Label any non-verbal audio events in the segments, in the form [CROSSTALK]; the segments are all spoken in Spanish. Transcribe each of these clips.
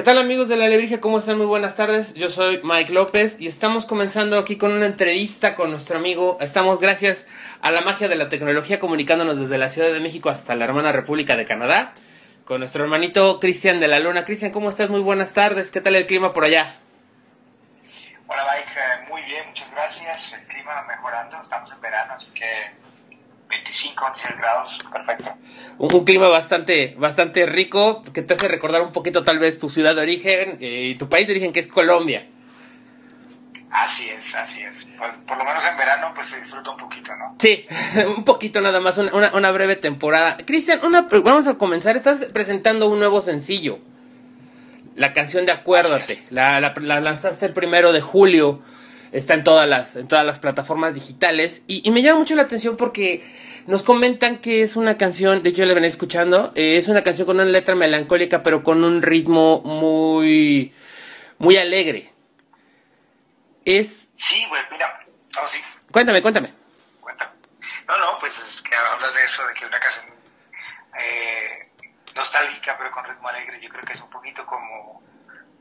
¿Qué tal amigos de la Alebrije? ¿Cómo están? Muy buenas tardes. Yo soy Mike López y estamos comenzando aquí con una entrevista con nuestro amigo. Estamos gracias a la magia de la tecnología comunicándonos desde la Ciudad de México hasta la hermana República de Canadá con nuestro hermanito Cristian de la Luna. Cristian, ¿cómo estás? Muy buenas tardes. ¿Qué tal el clima por allá? Hola Mike, eh, muy bien, muchas gracias. El clima mejorando, estamos en verano, así que 25, 26 grados, perfecto. Un, clima bastante, bastante rico, que te hace recordar un poquito tal vez tu ciudad de origen eh, y tu país de origen, que es Colombia. Así es, así es. Por, lo menos en verano, pues se disfruta un poquito, ¿no? Sí, [LAUGHS] un poquito nada más, una, una breve temporada. Cristian, una, vamos a comenzar. Estás presentando un nuevo sencillo. La canción de Acuérdate. La, la, la lanzaste el primero de julio está en todas las, en todas las plataformas digitales. Y, me llama mucho la atención porque nos comentan que es una canción, de hecho la venía escuchando, eh, es una canción con una letra melancólica, pero con un ritmo muy, muy alegre. Es... Sí, güey, mira, oh, sí. Cuéntame, cuéntame. Cuéntame. No, no, pues es que hablas de eso, de que una canción eh, nostálgica, pero con ritmo alegre, yo creo que es un poquito como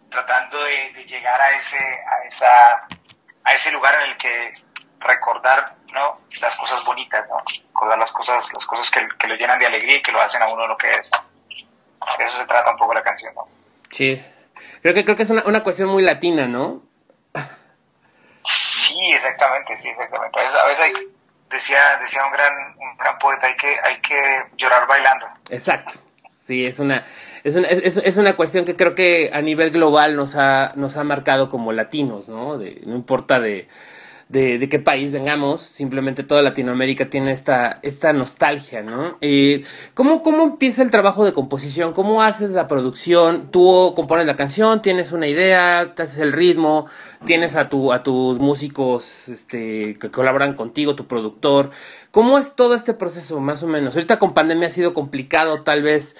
tratando de, de llegar a ese, a esa a ese lugar en el que recordar ¿no? las cosas bonitas, ¿no? recordar las cosas, las cosas que, que, lo llenan de alegría y que lo hacen a uno lo que es. De eso se trata un poco la canción, ¿no? Sí. Creo que creo que es una, una cuestión muy latina, ¿no? Sí, exactamente, sí, exactamente. A veces, a veces hay, decía, decía un gran, un gran poeta, hay que, hay que llorar bailando. Exacto. Sí, es una, es una, es, es una cuestión que creo que a nivel global nos ha, nos ha marcado como latinos, ¿no? No importa de, de, de, qué país vengamos, simplemente toda Latinoamérica tiene esta, esta nostalgia, ¿no? Eh, ¿cómo, ¿Cómo empieza el trabajo de composición? ¿Cómo haces la producción? Tú compones la canción, tienes una idea, te haces el ritmo, tienes a, tu, a tus músicos este, que colaboran contigo, tu productor. ¿Cómo es todo este proceso, más o menos? Ahorita con pandemia ha sido complicado, tal vez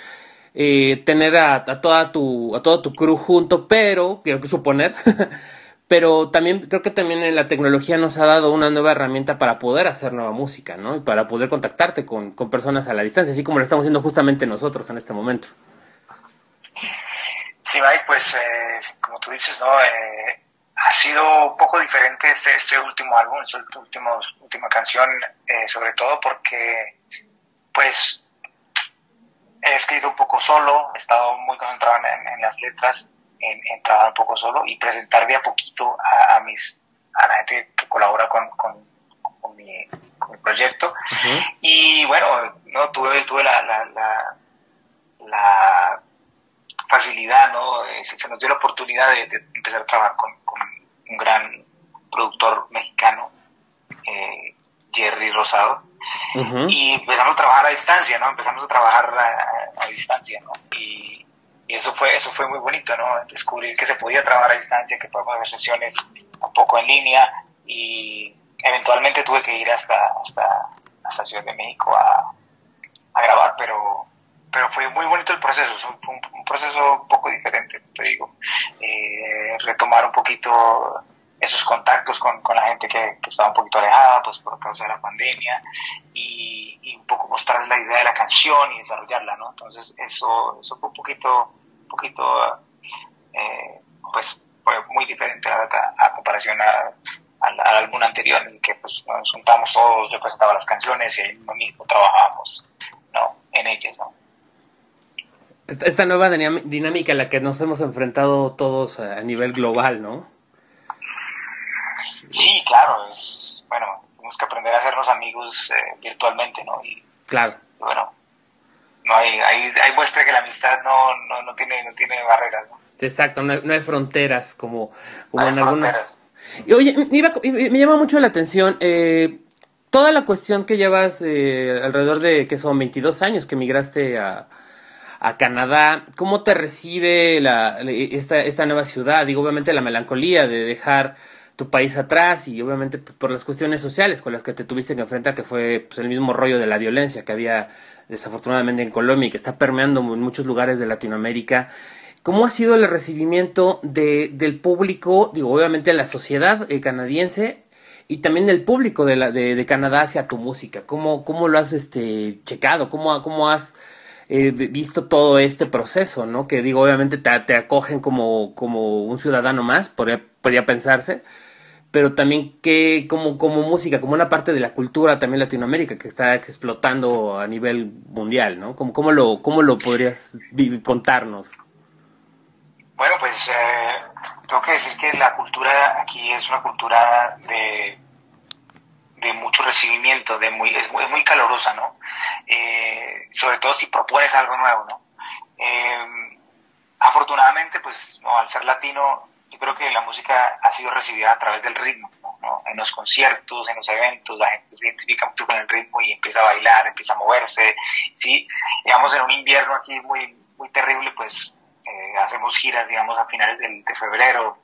eh, tener a, toda tu, a todo tu crew junto, pero, quiero suponer, [LAUGHS] pero también creo que también la tecnología nos ha dado una nueva herramienta para poder hacer nueva música, ¿no? Y para poder contactarte con, con personas a la distancia, así como lo estamos haciendo justamente nosotros en este momento. Sí, Mike, pues eh, como tú dices, ¿no? Eh, ha sido un poco diferente este, este último álbum, esta última canción, eh, sobre todo porque, pues, he escrito un poco solo, he estado muy concentrado en, las letras, en, en, trabajar un poco solo y presentar de a poquito a, mis a la gente que colabora con, con, mi, proyecto. Y bueno, no tuve, tuve la, la, la, facilidad, ¿no? Eh, se, nos dio la oportunidad de, empezar a trabajar con, un gran productor mexicano, eh, Jerry Rosado y empezamos a trabajar a distancia, ¿no? Empezamos a trabajar a, distancia, ¿no? Y, eso fue eso fue muy bonito, ¿no? Descubrir que se podía trabajar a distancia, que podíamos hacer sesiones un poco en línea y eventualmente tuve que ir hasta hasta, hasta Ciudad de México a, a grabar, pero pero fue muy bonito el proceso, fue un, un proceso un poco diferente, te digo, eh, retomar un poquito esos contactos con, con la gente que, estaba un poquito alejada pues por causa de la pandemia y, un poco mostrar la idea de la canción y desarrollarla no entonces eso eso fue un poquito un poquito eh, pues fue muy diferente a, comparación a, al, álbum anterior en que pues nos juntamos todos yo las canciones y ahí mismo trabajábamos no en ellas no esta nueva dinámica a la que nos hemos enfrentado todos a nivel global, ¿no? Sí, claro, es, bueno, tenemos que aprender a hacernos amigos eh, virtualmente, ¿no? Y, claro. Bueno, no hay, hay, hay muestra que la amistad no, no, no, tiene, no tiene barreras, ¿no? Exacto, no hay, no hay fronteras como, como en algunas... Y, oye, me, llama mucho la atención, eh, toda la cuestión que llevas eh, alrededor de, que son 22 años que migraste a, a Canadá, ¿cómo te recibe la, esta, esta nueva ciudad? Digo, obviamente la melancolía de dejar tu país atrás y obviamente por las cuestiones sociales con las que te tuviste que enfrentar, que fue pues, el mismo rollo de la violencia que había desafortunadamente en Colombia y que está permeando en muchos lugares de Latinoamérica. ¿Cómo ha sido el recibimiento de, del público, digo, obviamente la sociedad eh, canadiense y también del público de, la, de, de, Canadá hacia tu música? ¿Cómo, cómo lo has este, checado? ¿Cómo, cómo has eh, visto todo este proceso, ¿no? Que digo, obviamente te, te acogen como, como un ciudadano más, podría, podría pensarse, pero también que como, como música, como una parte de la cultura también Latinoamérica que está explotando a nivel mundial, ¿no? ¿Cómo, cómo, lo, cómo lo podrías contarnos? Bueno, pues eh, tengo que decir que la cultura aquí es una cultura de, de mucho recibimiento, de muy, es, muy, es muy calorosa, ¿no? Eh, sobre todo si propones algo nuevo, ¿no? Eh, afortunadamente, pues no, al ser latino, creo que la música ha sido recibida a través del ritmo, ¿no? En los conciertos, en los eventos, la gente se identifica mucho con el ritmo y empieza a bailar, empieza a moverse, ¿sí? Digamos, en un invierno aquí muy, muy terrible, pues eh, hacemos giras, digamos, a finales de febrero,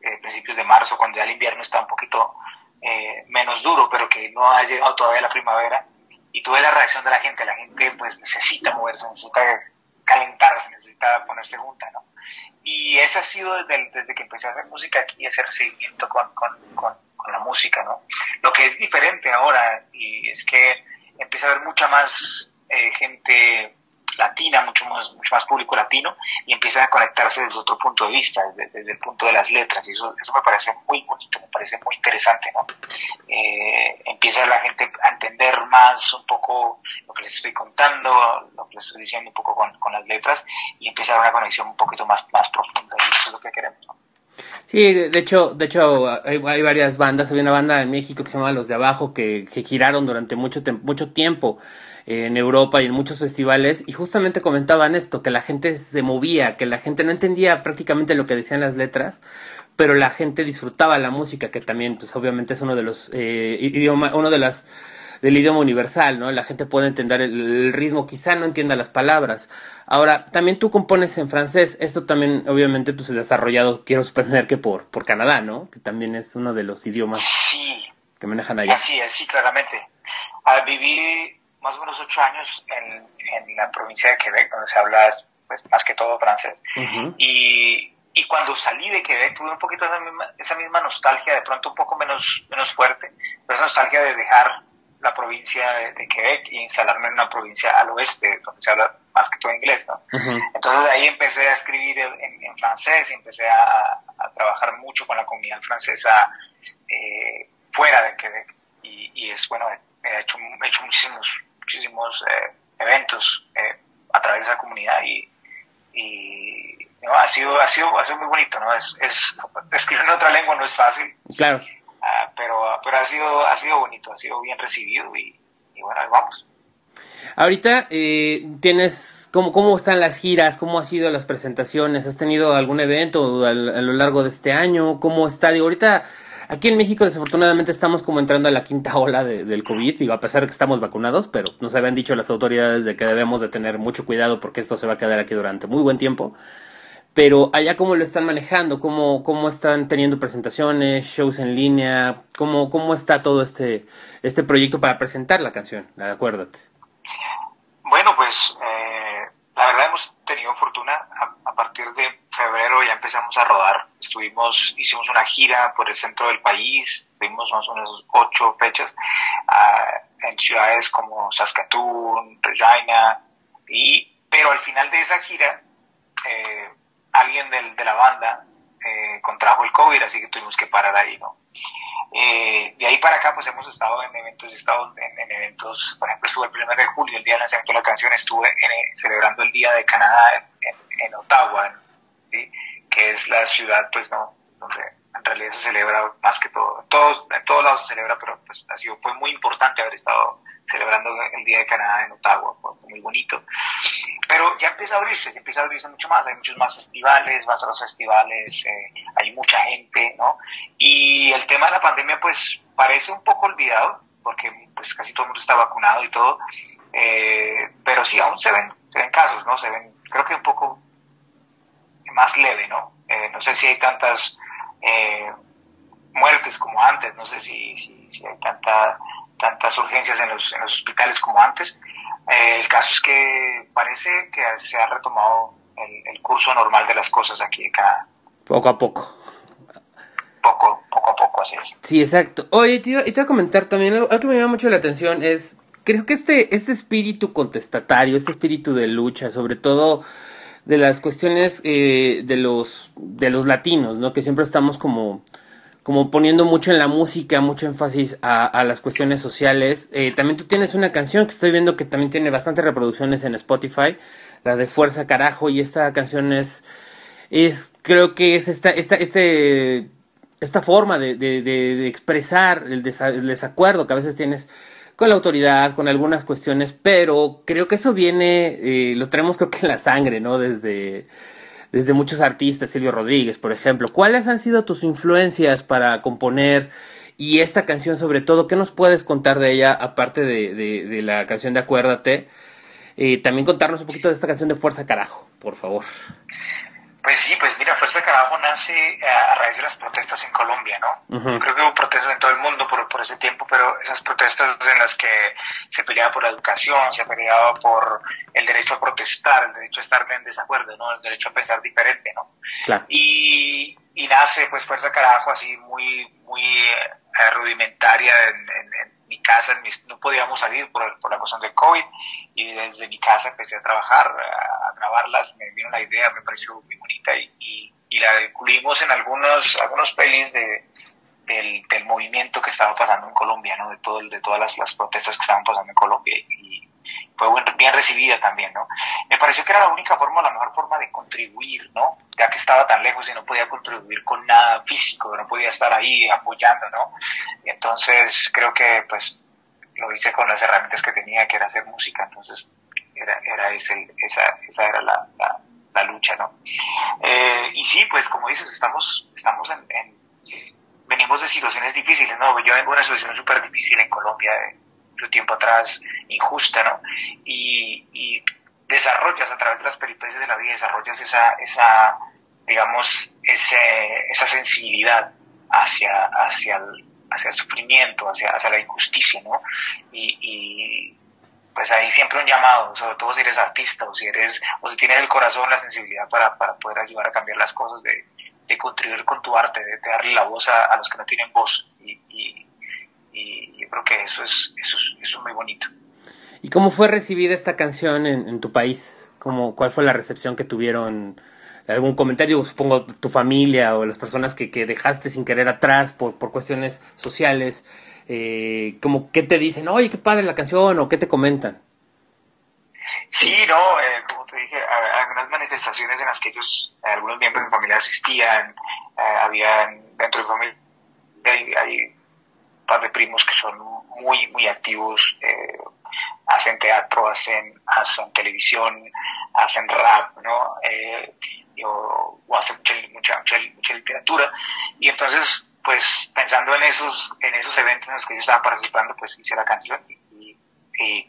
eh, principios de marzo, cuando ya el invierno está un poquito eh, menos duro, pero que no ha llegado todavía la primavera. Y tuve la reacción de la gente, la gente pues necesita moverse, necesita calentarse, necesita ponerse junta, ¿no? Y ese ha sido desde, que empecé a hacer música aquí, ese recibimiento con, con, con, con, la música, ¿no? Lo que es diferente ahora y es que empieza a haber mucha más gente latina, mucho más, mucho más público latino, y empiezan a conectarse desde otro punto de vista, desde, el punto de las letras, y eso, eso me parece muy bonito, me parece muy interesante, ¿no? Eh, empieza la gente a entender más un poco lo que les estoy contando, lo que les estoy diciendo un poco con, con las letras, y empieza a una conexión un poquito más, más profunda, y eso es lo que queremos, ¿no? Sí, de hecho, de hecho hay, hay, varias bandas. Había una banda en México que se llama Los de Abajo que, que giraron durante mucho, mucho tiempo en Europa y en muchos festivales y justamente comentaban esto, que la gente se movía, que la gente no entendía prácticamente lo que decían las letras, pero la gente disfrutaba la música, que también pues obviamente es uno de los eh, idioma, uno de las del idioma universal, ¿no? La gente puede entender el, el, ritmo, quizá no entienda las palabras. Ahora, también tú compones en francés, esto también obviamente pues es desarrollado, quiero suponer que por, por Canadá, ¿no? Que también es uno de los idiomas sí. que manejan allá. Así es, sí, claramente. Al vivir más o menos ocho años en, en la provincia de Quebec, donde se habla pues, más que todo francés. Uh -huh. y, y, cuando salí de Quebec tuve un poquito esa misma, esa misma, nostalgia, de pronto un poco menos, menos fuerte, pero esa nostalgia de dejar la provincia de, de, Quebec y instalarme en una provincia al oeste, donde se habla más que todo inglés, ¿no? Uh -huh. Entonces de ahí empecé a escribir en, en francés y empecé a, a, trabajar mucho con la comunidad francesa eh, fuera de Quebec. Y, y es, bueno, he hecho, he hecho muchísimos muchísimos eh, eventos eh, a través de esa comunidad y, y ¿no? ha sido ha sido ha sido muy bonito no es, es [LAUGHS] escribir en otra lengua no es fácil. Claro. Uh, pero pero ha sido ha sido bonito ha sido bien recibido y, y bueno ahí vamos. Ahorita eh, tienes cómo cómo están las giras cómo han sido las presentaciones has tenido algún evento a, a lo largo de este año cómo está digo ahorita Aquí en México desafortunadamente estamos como entrando a la quinta ola de, del COVID, digo, a pesar de que estamos vacunados, pero nos habían dicho las autoridades de que debemos de tener mucho cuidado porque esto se va a quedar aquí durante muy buen tiempo. Pero allá cómo lo están manejando, cómo, cómo están teniendo presentaciones, shows en línea, cómo, cómo está todo este, este proyecto para presentar la canción, acuérdate. Bueno, pues eh, la verdad hemos tenido fortuna. A, a, partir de ya empezamos a rodar. Estuvimos, hicimos una gira por el centro del país, tuvimos más o menos ocho fechas uh, en ciudades como Saskatoon, Regina, y, pero al final de esa gira, eh, alguien del, de la banda eh, contrajo el COVID, así que tuvimos que parar ahí, ¿no? Eh, de ahí para acá, pues hemos estado en eventos, he estado en, en, eventos, por ejemplo, estuve el 1 de julio, el día del lanzamiento de la canción, estuve celebrando el Día de Canadá en, en Ottawa, ¿sí? Que es la ciudad, pues, no, donde en realidad se celebra más que todo. Todos, en todos lados se celebra, pero pues ha sido, fue muy importante haber estado celebrando el Día de Canadá en Ottawa, fue muy bonito. Pero ya empieza a abrirse, se empieza a abrirse mucho más, hay muchos más festivales, vas a los festivales, eh, hay mucha gente, ¿no? Y el tema de la pandemia, pues, parece un poco olvidado, porque pues casi todo el mundo está vacunado y todo, eh, pero sí, aún se ven, se ven casos, ¿no? Se ven, creo que un poco más leve, ¿no? Eh, no sé si hay tantas eh, muertes como antes, no sé si, si, si hay tanta, tantas urgencias en los, en los hospitales como antes. Eh, el caso es que parece que se ha retomado el, el, curso normal de las cosas aquí en Canadá. Poco a poco. Poco, poco a poco, así es. Sí, exacto. Oye, te iba, te iba a comentar también, algo, algo que me llama mucho la atención es creo que este, este espíritu contestatario, este espíritu de lucha, sobre todo de las cuestiones eh, de los de los latinos, ¿no? Que siempre estamos como como poniendo mucho en la música, mucho énfasis a, las cuestiones sociales. Eh, también tú tienes una canción que estoy viendo que también tiene bastantes reproducciones en Spotify, la de Fuerza Carajo, y esta canción es, es creo que es esta, esta, este, esta forma de, de, de, expresar el, desacuerdo que a veces tienes con la autoridad, con algunas cuestiones, pero creo que eso viene, eh, lo tenemos creo que en la sangre, ¿no? Desde, desde muchos artistas, Silvio Rodríguez, por ejemplo. ¿Cuáles han sido tus influencias para componer y esta canción sobre todo? ¿Qué nos puedes contar de ella, aparte de, de, la canción de Acuérdate? Eh, también contarnos un poquito de esta canción de Fuerza Carajo, por favor. Pues sí, pues mira, Fuerza Carajo nace eh, a, raíz de las protestas en Colombia, ¿no? Creo que hubo protestas en todo el mundo por, por ese tiempo, pero esas protestas en las que se peleaba por la educación, se peleaba por el derecho a protestar, el derecho a estar en desacuerdo, ¿no? El derecho a pensar diferente, ¿no? Y, y nace pues Fuerza Carajo así muy, muy eh, rudimentaria en, en mi casa, no podíamos salir por, por, la cuestión del COVID y desde mi casa empecé a trabajar, a, grabarlas, me vino la idea, me pareció muy bonita y, y, la incluimos en algunos, algunos pelis de, del, del, movimiento que estaba pasando en Colombia, ¿no? de, todo, de todas las, las protestas que estaban pasando en Colombia y, fue bien recibida también, ¿no? Me pareció que era la única forma, la mejor forma de contribuir, ¿no? Ya que estaba tan lejos y no podía contribuir con nada físico, no podía estar ahí apoyando, ¿no? Entonces creo que pues lo hice con las herramientas que tenía, que era hacer música, entonces era, era ese, esa, esa era la, la, lucha, ¿no? Eh, y sí, pues como dices, estamos, estamos en, venimos de situaciones difíciles, ¿no? Yo vengo de una situación súper difícil en Colombia, mucho tiempo atrás, injusta, ¿no? Y, y, desarrollas a través de las peripecias de la vida, desarrollas esa, esa digamos, ese, esa sensibilidad hacia, hacia, el, hacia el sufrimiento, hacia, hacia la injusticia, ¿no? Y, y, pues ahí siempre un llamado, sobre todo si eres artista o si eres, o si tienes el corazón, la sensibilidad para, para poder ayudar a cambiar las cosas, de, de contribuir con tu arte, de, darle la voz a, a, los que no tienen voz. Y, y, y yo creo que eso es, eso es, eso es muy bonito. ¿Y cómo fue recibida esta canción en, en tu país? ¿Cómo, ¿Cuál fue la recepción que tuvieron? ¿Algún comentario, supongo, tu familia o las personas que, que dejaste sin querer atrás por, por cuestiones sociales? Eh, como ¿Qué te dicen? Oye, qué padre la canción o qué te comentan? Sí, no, eh, como te dije, algunas manifestaciones en las que ellos, algunos miembros de mi familia asistían, eh, habían dentro de mi familia, hay, hay, un par de primos que son muy, muy activos, eh, hacen teatro, hacen, hacen televisión, hacen rap, ¿no? Eh, o, hacen mucha, mucha, mucha, literatura. Y entonces, pues pensando en esos, en esos eventos en los que yo estaba participando, pues hice la canción y, y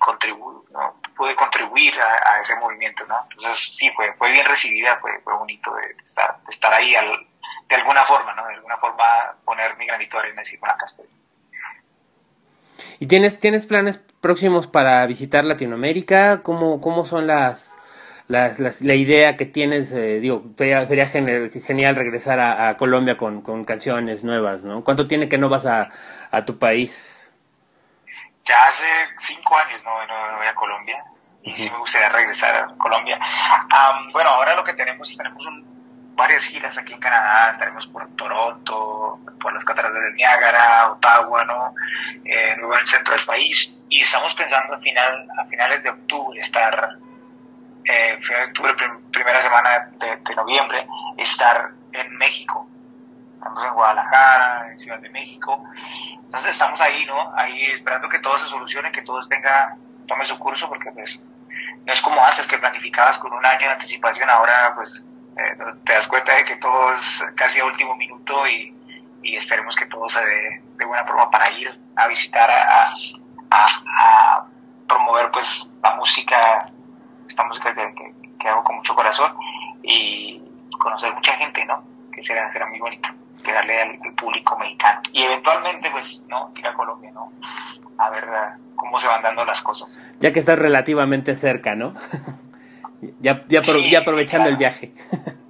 ¿no? pude contribuir a, ese movimiento, ¿no? Entonces, sí, fue, fue bien recibida, fue, fue bonito de, estar, de estar ahí al, de alguna forma, ¿no? De alguna forma poner mi granito de arena y decir, bueno, acá estoy. ¿Y tienes, tienes planes próximos para visitar Latinoamérica? ¿Cómo, cómo son las, las, la idea que tienes? Eh, digo, sería, sería genial regresar a, Colombia con, con, canciones nuevas, ¿no? ¿Cuánto tiene que no vas a, a tu país? Ya hace cinco años no, voy a Colombia y sí me gustaría regresar a Colombia. bueno, ahora lo que tenemos, tenemos un varias giras aquí en Canadá, estaremos por Toronto, por las cataratas del Niágara, Ottawa, ¿no? Eh, luego en el centro del país. Y estamos pensando a, final, a finales de octubre estar, eh, final de octubre, primera semana de, noviembre, estar en México. Estamos en Guadalajara, en Ciudad de México. Entonces estamos ahí, ¿no? Ahí esperando que todo se solucione, que todo tenga, tome su curso, porque pues no es como antes que planificabas con un año de anticipación, ahora pues eh, te das cuenta de que todo es casi a último minuto y, y esperemos que todo se dé de buena forma para ir a visitar, a, a, promover pues la música, esta música que, que, hago con mucho corazón y conocer mucha gente, ¿no? Que será, será muy bonito, que darle al, público mexicano. Y eventualmente pues, ¿no? Ir a Colombia, ¿no? A ver cómo se van dando las cosas. Ya que estás relativamente cerca, ¿no? [LAUGHS] Ya, ya, ya aprovechando el viaje. [LAUGHS]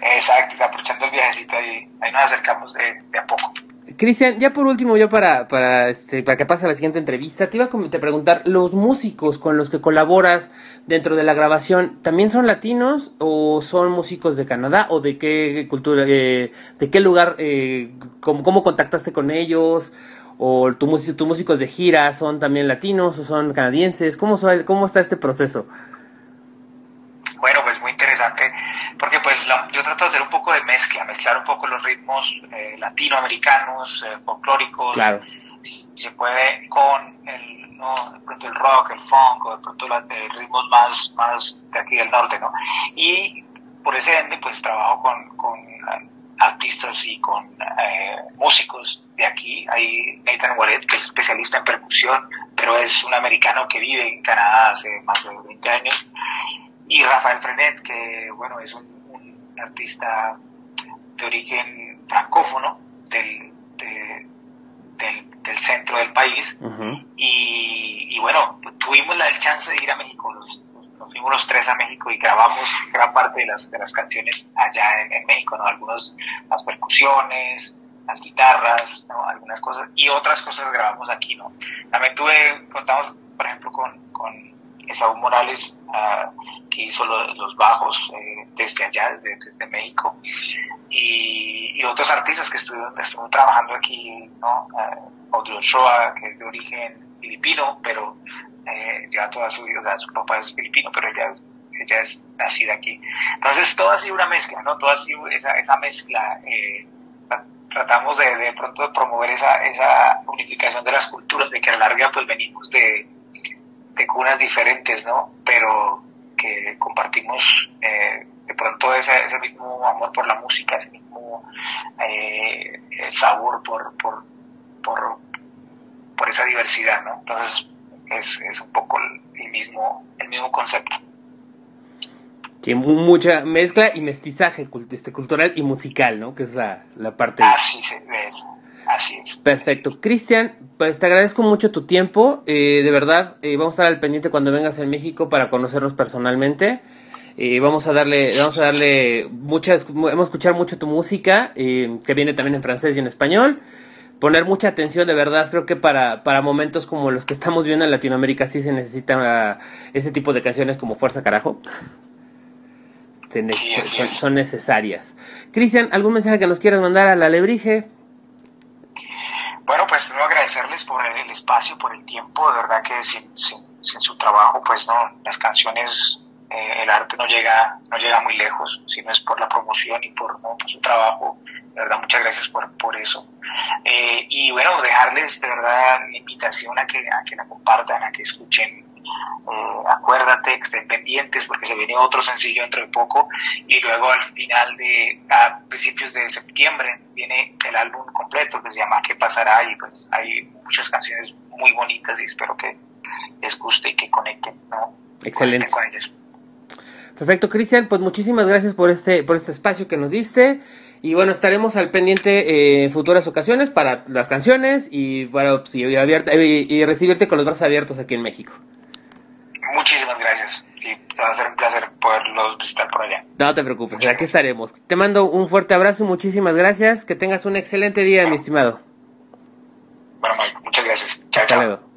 Exacto, aprovechando el viajecito ahí, ahí nos acercamos de, de a poco. Cristian, ya por último, yo para, para, este, para que pase a la siguiente entrevista, te iba a te preguntar, ¿los músicos con los que colaboras dentro de la grabación también son latinos o son músicos de Canadá o de qué cultura, eh, de qué lugar, eh, cómo, cómo, contactaste con ellos? ¿O tus tu músicos de gira son también latinos o son canadienses? ¿Cómo, cómo está este proceso? Bueno, pues muy porque pues yo trato de hacer un poco de mezcla, mezclar un poco los ritmos eh, latinoamericanos, eh, folclóricos, claro. si se puede con el, ¿no? de pronto el rock, el funk, o de pronto los ritmos más, más de aquí del norte, ¿no? Y por ese ende, pues trabajo con, con artistas y con eh, músicos de aquí. Hay Nathan Wallet, que es especialista en percusión, pero es un americano que vive en Canadá hace más de 20 años y Rafael Frenet, que bueno, es un, artista de origen francófono del, del, centro del país. y, bueno, tuvimos la chance de ir a México, los, nos fuimos los tres a México y grabamos gran parte de las, de las canciones allá en, México, ¿no? Algunos, las percusiones, las guitarras, ¿no? Algunas cosas, y otras cosas grabamos aquí, ¿no? También tuve, contamos, por ejemplo, con, con Esaú Morales, uh, que hizo los bajos eh, desde allá, desde, desde México, y, otros artistas que estuvieron, trabajando aquí, ¿no? Uh, Audrey Ochoa, que es de origen filipino, pero eh, ya toda su vida, su papá es filipino, pero ella, ella es nacida aquí. Entonces, todo ha sido una mezcla, ¿no? Todo ha sido esa, esa mezcla. Eh, tratamos de, de pronto promover esa, esa unificación de las culturas, de que a la larga pues venimos de, de cunas diferentes, ¿no? Pero que compartimos eh, de pronto ese, ese, mismo amor por la música, ese mismo eh, sabor por, por, por, por, esa diversidad, ¿no? Entonces es, es un poco el, mismo, el mismo concepto. Sí, mucha mezcla y mestizaje este, cultural y musical, ¿no? Que es la, la parte... Ah, sí, sí, de eso. Así es. Perfecto. Cristian, pues te agradezco mucho tu tiempo. Eh, de verdad, eh, vamos a estar al pendiente cuando vengas en México para conocernos personalmente. Eh, vamos a darle, vamos a darle muchas, hemos escuchado mucho tu música, que viene también en francés y en español. Poner mucha atención, de verdad, creo que para, para momentos como los que estamos viendo en Latinoamérica sí se necesita ese tipo de canciones como Fuerza Carajo. son, son, necesarias. Cristian, ¿algún mensaje que nos quieras mandar a la Lebrige? Por el espacio, por el tiempo, de verdad que sin, sin, su trabajo, pues no, las canciones, eh, el arte no llega, no llega muy lejos, si no es por la promoción y por, su trabajo, de verdad muchas gracias por, por eso. Eh, y bueno, dejarles de verdad la invitación a que, a que la compartan, a que escuchen eh, acuérdate que estén pendientes porque se viene otro sencillo dentro de poco y luego al final de a principios de septiembre viene el álbum completo que se llama ¿Qué pasará? y pues hay muchas canciones muy bonitas y espero que les guste y que conecten, ¿no? Excelente. con ellos. Perfecto, Cristian, pues muchísimas gracias por este, por este espacio que nos diste. Y bueno, estaremos al pendiente en futuras ocasiones para las canciones y, bueno, pues, y, y recibirte con los brazos abiertos aquí en México. Muchísimas gracias. Sí, va a ser un placer poderlos visitar por allá. No te preocupes, aquí estaremos. Te mando un fuerte abrazo, muchísimas gracias. Que tengas un excelente día, mi estimado. Bueno, Mike, muchas gracias. Chao, chao.